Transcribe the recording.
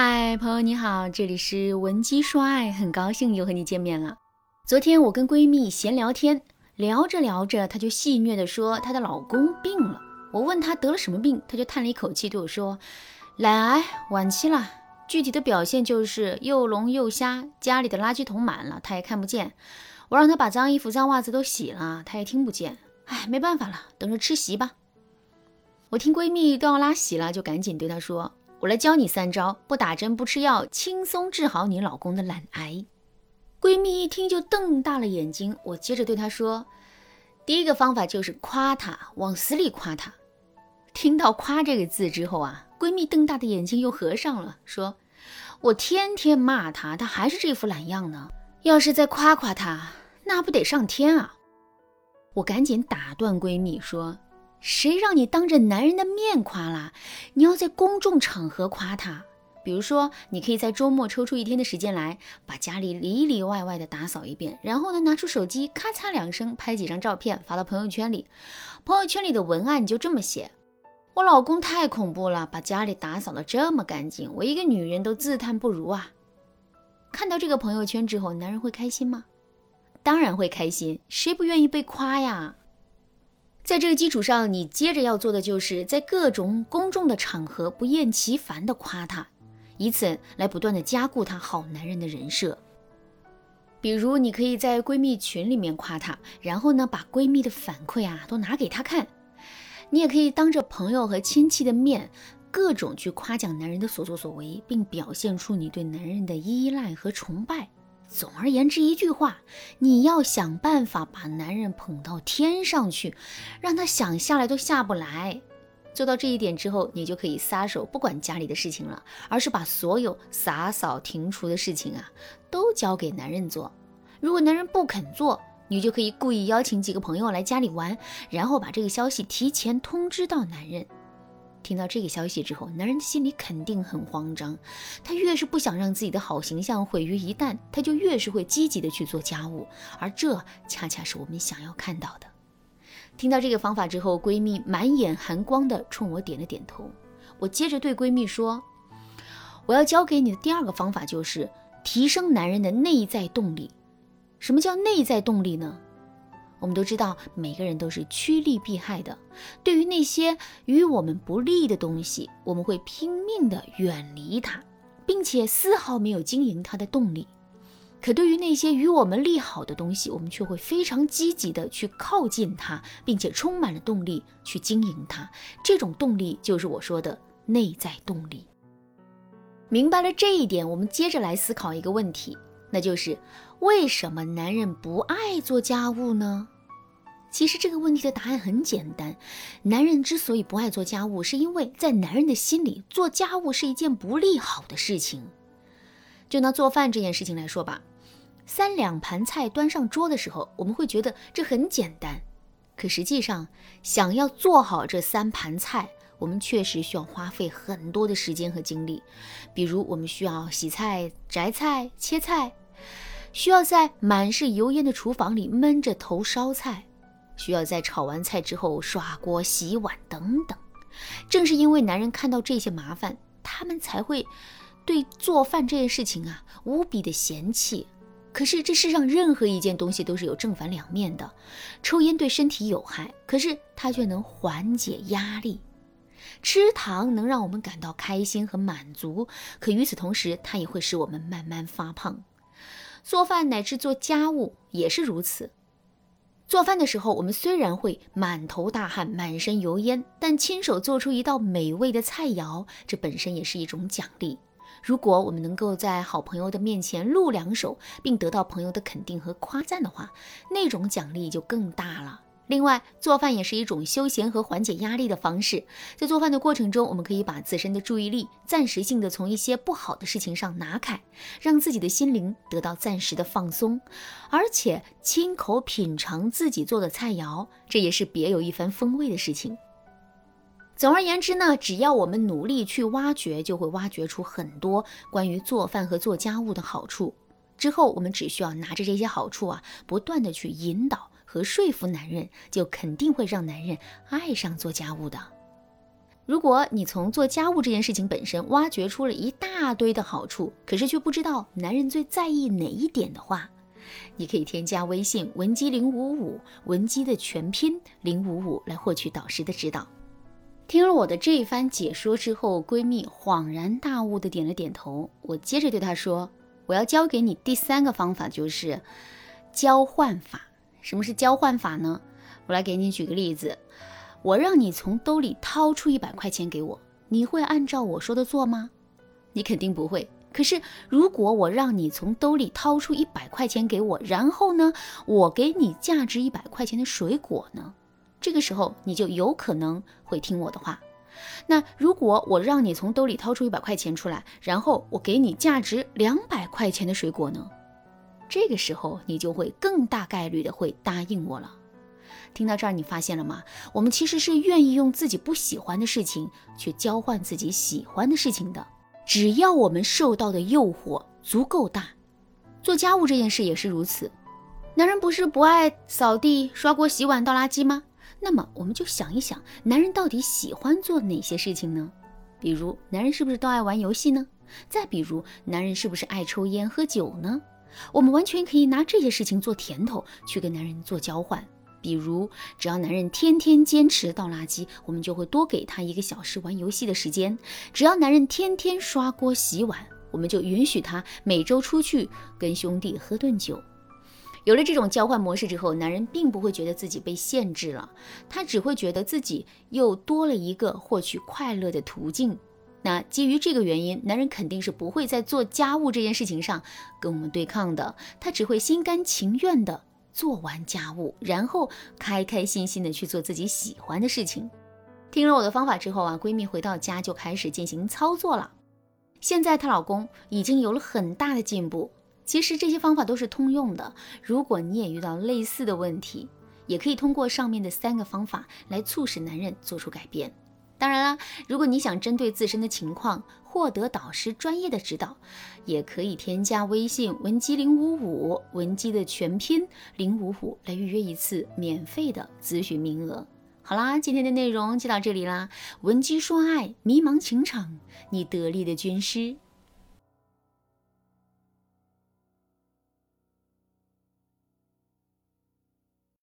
嗨，朋友你好，这里是文姬说爱，很高兴又和你见面了。昨天我跟闺蜜闲聊天，聊着聊着，她就戏谑地说她的老公病了。我问她得了什么病，她就叹了一口气对我说：“懒癌晚期了，具体的表现就是又聋又瞎，家里的垃圾桶满了，她也看不见。我让她把脏衣服、脏袜子都洗了，她也听不见。哎，没办法了，等着吃席吧。”我听闺蜜都要拉稀了，就赶紧对她说。我来教你三招，不打针不吃药，轻松治好你老公的懒癌。闺蜜一听就瞪大了眼睛。我接着对她说：“第一个方法就是夸他，往死里夸他。”听到“夸”这个字之后啊，闺蜜瞪大的眼睛又合上了，说：“我天天骂他，他还是这副懒样呢。要是再夸夸他，那不得上天啊！”我赶紧打断闺蜜说。谁让你当着男人的面夸啦？你要在公众场合夸他。比如说，你可以在周末抽出一天的时间来，把家里里里外外的打扫一遍，然后呢，拿出手机咔嚓两声拍几张照片发到朋友圈里。朋友圈里的文案你就这么写：我老公太恐怖了，把家里打扫的这么干净，我一个女人都自叹不如啊！看到这个朋友圈之后，男人会开心吗？当然会开心，谁不愿意被夸呀？在这个基础上，你接着要做的就是在各种公众的场合不厌其烦地夸他，以此来不断地加固他好男人的人设。比如，你可以在闺蜜群里面夸他，然后呢，把闺蜜的反馈啊都拿给他看。你也可以当着朋友和亲戚的面，各种去夸奖男人的所作所为，并表现出你对男人的依赖和崇拜。总而言之，一句话，你要想办法把男人捧到天上去，让他想下来都下不来。做到这一点之后，你就可以撒手不管家里的事情了，而是把所有洒扫庭除的事情啊，都交给男人做。如果男人不肯做，你就可以故意邀请几个朋友来家里玩，然后把这个消息提前通知到男人。听到这个消息之后，男人的心里肯定很慌张。他越是不想让自己的好形象毁于一旦，他就越是会积极的去做家务，而这恰恰是我们想要看到的。听到这个方法之后，闺蜜满眼寒光的冲我点了点头。我接着对闺蜜说：“我要教给你的第二个方法就是提升男人的内在动力。什么叫内在动力呢？”我们都知道，每个人都是趋利避害的。对于那些与我们不利的东西，我们会拼命的远离它，并且丝毫没有经营它的动力。可对于那些与我们利好的东西，我们却会非常积极的去靠近它，并且充满了动力去经营它。这种动力就是我说的内在动力。明白了这一点，我们接着来思考一个问题。那就是为什么男人不爱做家务呢？其实这个问题的答案很简单，男人之所以不爱做家务，是因为在男人的心里，做家务是一件不利好的事情。就拿做饭这件事情来说吧，三两盘菜端上桌的时候，我们会觉得这很简单，可实际上，想要做好这三盘菜。我们确实需要花费很多的时间和精力，比如我们需要洗菜、摘菜、切菜，需要在满是油烟的厨房里闷着头烧菜，需要在炒完菜之后刷锅、洗碗等等。正是因为男人看到这些麻烦，他们才会对做饭这件事情啊无比的嫌弃。可是这世上任何一件东西都是有正反两面的，抽烟对身体有害，可是它却能缓解压力。吃糖能让我们感到开心和满足，可与此同时，它也会使我们慢慢发胖。做饭乃至做家务也是如此。做饭的时候，我们虽然会满头大汗、满身油烟，但亲手做出一道美味的菜肴，这本身也是一种奖励。如果我们能够在好朋友的面前露两手，并得到朋友的肯定和夸赞的话，那种奖励就更大了。另外，做饭也是一种休闲和缓解压力的方式。在做饭的过程中，我们可以把自身的注意力暂时性的从一些不好的事情上拿开，让自己的心灵得到暂时的放松，而且亲口品尝自己做的菜肴，这也是别有一番风味的事情。总而言之呢，只要我们努力去挖掘，就会挖掘出很多关于做饭和做家务的好处。之后，我们只需要拿着这些好处啊，不断的去引导。和说服男人，就肯定会让男人爱上做家务的。如果你从做家务这件事情本身挖掘出了一大堆的好处，可是却不知道男人最在意哪一点的话，你可以添加微信文姬零五五，文姬的全拼零五五来获取导师的指导。听了我的这一番解说之后，闺蜜恍然大悟的点了点头。我接着对她说：“我要教给你第三个方法，就是交换法。什么是交换法呢？我来给你举个例子。我让你从兜里掏出一百块钱给我，你会按照我说的做吗？你肯定不会。可是如果我让你从兜里掏出一百块钱给我，然后呢，我给你价值一百块钱的水果呢？”这个时候你就有可能会听我的话。那如果我让你从兜里掏出一百块钱出来，然后我给你价值两百块钱的水果呢？这个时候你就会更大概率的会答应我了。听到这儿，你发现了吗？我们其实是愿意用自己不喜欢的事情去交换自己喜欢的事情的，只要我们受到的诱惑足够大。做家务这件事也是如此。男人不是不爱扫地、刷锅、洗碗、倒垃圾吗？那么我们就想一想，男人到底喜欢做哪些事情呢？比如，男人是不是都爱玩游戏呢？再比如，男人是不是爱抽烟喝酒呢？我们完全可以拿这些事情做甜头，去跟男人做交换。比如，只要男人天天坚持倒垃圾，我们就会多给他一个小时玩游戏的时间；只要男人天天刷锅洗碗，我们就允许他每周出去跟兄弟喝顿酒。有了这种交换模式之后，男人并不会觉得自己被限制了，他只会觉得自己又多了一个获取快乐的途径。那基于这个原因，男人肯定是不会在做家务这件事情上跟我们对抗的，他只会心甘情愿的做完家务，然后开开心心的去做自己喜欢的事情。听了我的方法之后啊，闺蜜回到家就开始进行操作了。现在她老公已经有了很大的进步。其实这些方法都是通用的。如果你也遇到类似的问题，也可以通过上面的三个方法来促使男人做出改变。当然啦，如果你想针对自身的情况获得导师专业的指导，也可以添加微信文姬零五五，文姬的全拼零五五来预约一次免费的咨询名额。好啦，今天的内容就到这里啦。文姬说爱，迷茫情场，你得力的军师。